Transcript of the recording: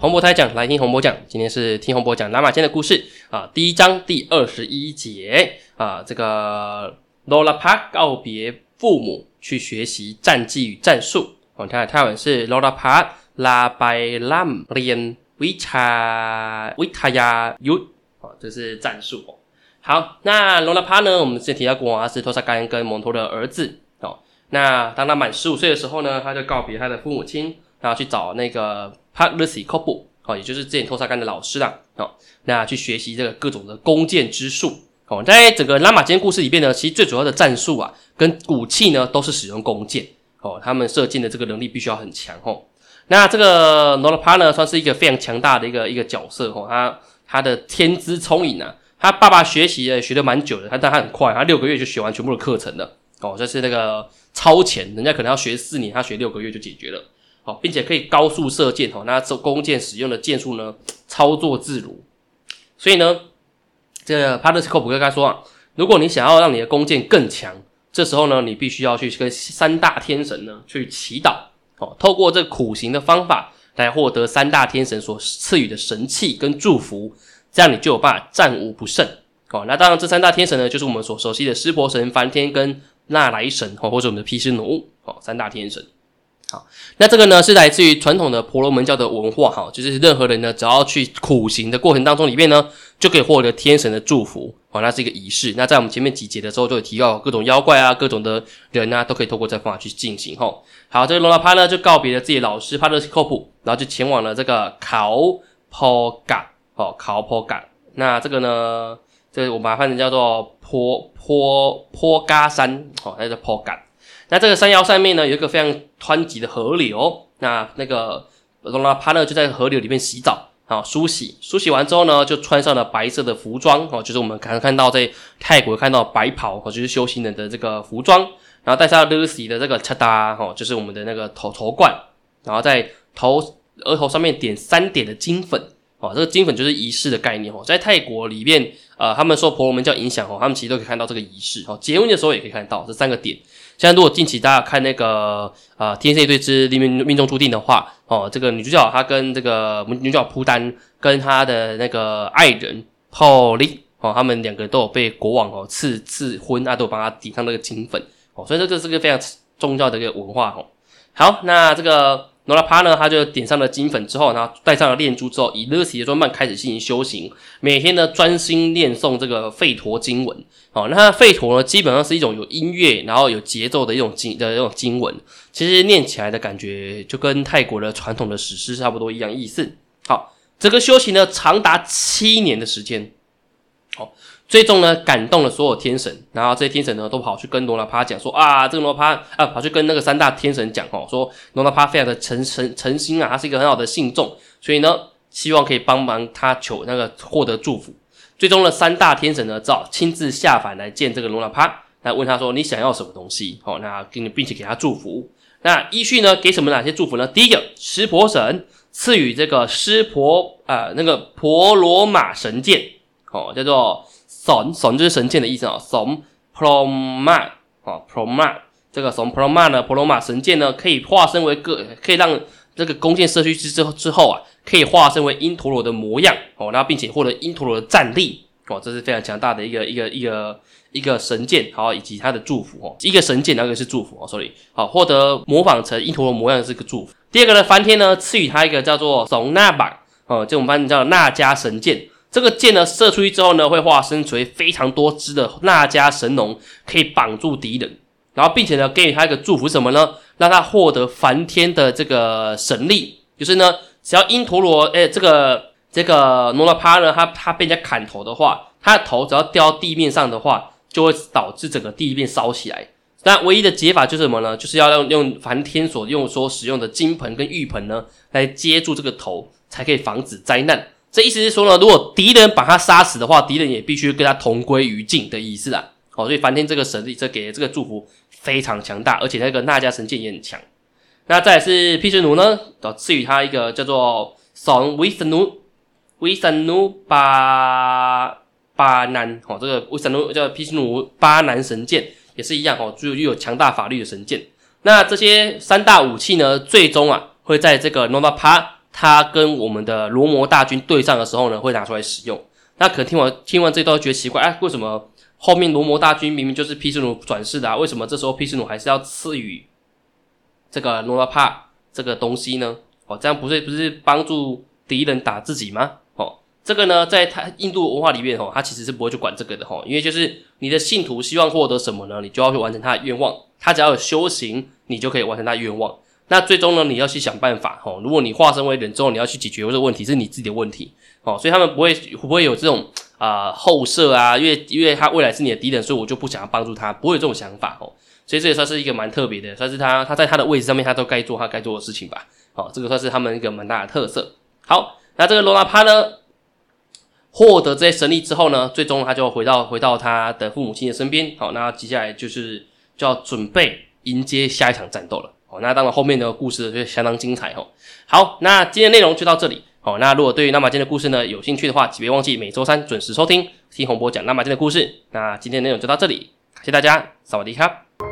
洪博台讲，来听洪博讲。今天是听洪博讲拉马间的故事啊，第一章第二十一节啊，这个罗拉帕告别父母，去学习战技与战术。我们看泰文是罗拉帕拉拜拉姆连维查维塔亚尤，啊，这是战术哦。好，那罗拉帕呢？我们之前提到过，他是托萨干跟蒙托的儿子哦。那当他满十五岁的时候呢，他就告别他的父母亲，然后去找那个帕鲁西科布，哦，也就是之前托萨干的老师啦，哦，那去学习这个各种的弓箭之术。哦，在整个拉玛间故事里边呢，其实最主要的战术啊，跟武器呢，都是使用弓箭。哦，他们射箭的这个能力必须要很强。哦，那这个罗拉帕呢，算是一个非常强大的一个一个角色。哦，他他的天资聪颖啊。他爸爸学习也学的蛮久的，他但他很快，他六个月就学完全部的课程了。哦，这是那个超前，人家可能要学四年，他学六个月就解决了。哦，并且可以高速射箭。哦，那这弓箭使用的箭术呢，操作自如。所以呢，这个帕特斯科普跟他说啊，如果你想要让你的弓箭更强，这时候呢，你必须要去跟三大天神呢去祈祷。哦，透过这苦行的方法来获得三大天神所赐予的神器跟祝福。这样你就有办法战无不胜哦。那当然，这三大天神呢，就是我们所熟悉的湿婆神、梵天跟那莱神哦，或者我们的毗湿奴哦，三大天神。好，那这个呢是来自于传统的婆罗门教的文化哈，就是任何人呢，只要去苦行的过程当中里面呢，就可以获得天神的祝福哦。那是一个仪式。那在我们前面几节的时候就有提到，各种妖怪啊、各种的人啊，都可以透过这方法去进行哈。好，这个罗拉帕呢就告别了自己老师帕勒西科普，然后就前往了这个考坡嘎。哦，考坡干，那这个呢？这我把它翻成叫做坡坡坡嘎山，哦，那叫坡干。那这个山腰上面呢，有一个非常湍急的河流。那那个罗拉帕呢，就在河流里面洗澡，好梳洗。梳洗完之后呢，就穿上了白色的服装，哦，就是我们刚刚看到在泰国看到白袍，哦，就是修行人的这个服装。然后戴上 Lucy 的这个恰达，哦，就是我们的那个头头冠。然后在头额头上面点三点的金粉。哦，这个金粉就是仪式的概念哦，在泰国里面，呃，他们受婆罗门教影响哦，他们其实都可以看到这个仪式哦，结婚的时候也可以看到这三个点。现在如果近期大家看那个呃《天蝎对之命命中注定》的话，哦，这个女主角她跟这个女主角蒲丹跟她的那个爱人哈利哦，他们两个都有被国王哦赐赐婚啊，都有帮他抵上那个金粉哦，所以这个是个非常重要的一个文化哦。好，那这个。罗拉帕呢，他就点上了金粉之后，然后戴上了念珠之后，以勒西的装扮开始进行修行。每天呢，专心念诵这个吠陀经文。哦，那吠陀呢，基本上是一种有音乐，然后有节奏的一种经的这种经文。其实念起来的感觉，就跟泰国的传统的史诗差不多一样意思。好，整个修行呢，长达七年的时间。好。最终呢，感动了所有天神，然后这些天神呢，都跑去跟罗拉帕讲说啊，这个罗拉帕啊，跑去跟那个三大天神讲哦，说罗拉帕非常的诚诚诚心啊，他是一个很好的信众，所以呢，希望可以帮忙他求那个获得祝福。最终呢，三大天神呢，只好亲自下凡来见这个罗拉帕，来问他说你想要什么东西？哦，那给你，并且给他祝福。那依序呢，给什么哪些祝福呢？第一个，湿婆神赐予这个湿婆啊，那个婆罗马神剑，哦，叫做。神神就是神剑的意思啊，神 proma 啊 proma 这个神 proma 呢，婆罗马神剑呢，可以化身为个，可以让这个弓箭射出去之后之后啊，可以化身为因陀罗的模样哦，然后并且获得因陀罗的战力哦，这是非常强大的一个一个一个一个神剑，好以及他的祝福哦，一个神剑，那个是祝福哦，sorry，好获得模仿成因陀罗模样是个祝福。第二个呢，梵天呢赐予他一个叫做怂那板哦，这种翻译叫那迦神剑。这个箭呢射出去之后呢，会化身为非常多只的那迦神龙，可以绑住敌人，然后并且呢给予他一个祝福什么呢？让他获得梵天的这个神力，就是呢，只要因陀罗诶这个这个罗拉帕呢，他他被人家砍头的话，他的头只要掉到地面上的话，就会导致整个地面烧起来。那唯一的解法就是什么呢？就是要用用梵天所用所使用的金盆跟玉盆呢，来接住这个头，才可以防止灾难。这意思是说呢，如果敌人把他杀死的话，敌人也必须跟他同归于尽的意思啊。好，所以梵天这个神力，这给的这个祝福非常强大，而且那个那迦神剑也很强。那再是毗湿奴呢，赐予他一个叫做神维神奴维神奴巴巴南，哦，这个维神奴叫毗湿奴巴南神剑也是一样哦，具有强大法律的神剑。那这些三大武器呢，最终啊会在这个诺达他跟我们的罗摩大军对上的时候呢，会拿出来使用。那可能听完听完这段觉得奇怪，哎，为什么后面罗摩大军明明就是毗湿奴转世的啊？为什么这时候毗湿奴还是要赐予这个罗拉帕这个东西呢？哦，这样不是不是帮助敌人打自己吗？哦，这个呢，在他印度文化里面哦，他其实是不会去管这个的哈，因为就是你的信徒希望获得什么呢，你就要去完成他的愿望。他只要有修行，你就可以完成他的愿望。那最终呢，你要去想办法哦。如果你化身为人之后，你要去解决这个问题，是你自己的问题哦。所以他们不会不会有这种啊后设啊，因为因为他未来是你的敌人，所以我就不想要帮助他，不会有这种想法哦。所以这也算是一个蛮特别的，算是他他在他的位置上面，他都该做他该做的事情吧。好，这个算是他们一个蛮大的特色。好，那这个罗拉帕呢，获得这些神力之后呢，最终他就回到回到他的父母亲的身边。好，那接下来就是就要准备迎接下一场战斗了。哦，那当然后面的故事就相当精彩哦。好，那今天内容就到这里。好，那如果对于纳马金的故事呢有兴趣的话，请别忘记每周三准时收听听洪博讲纳马金的故事。那今天内容就到这里，感谢大家，萨瓦迪卡。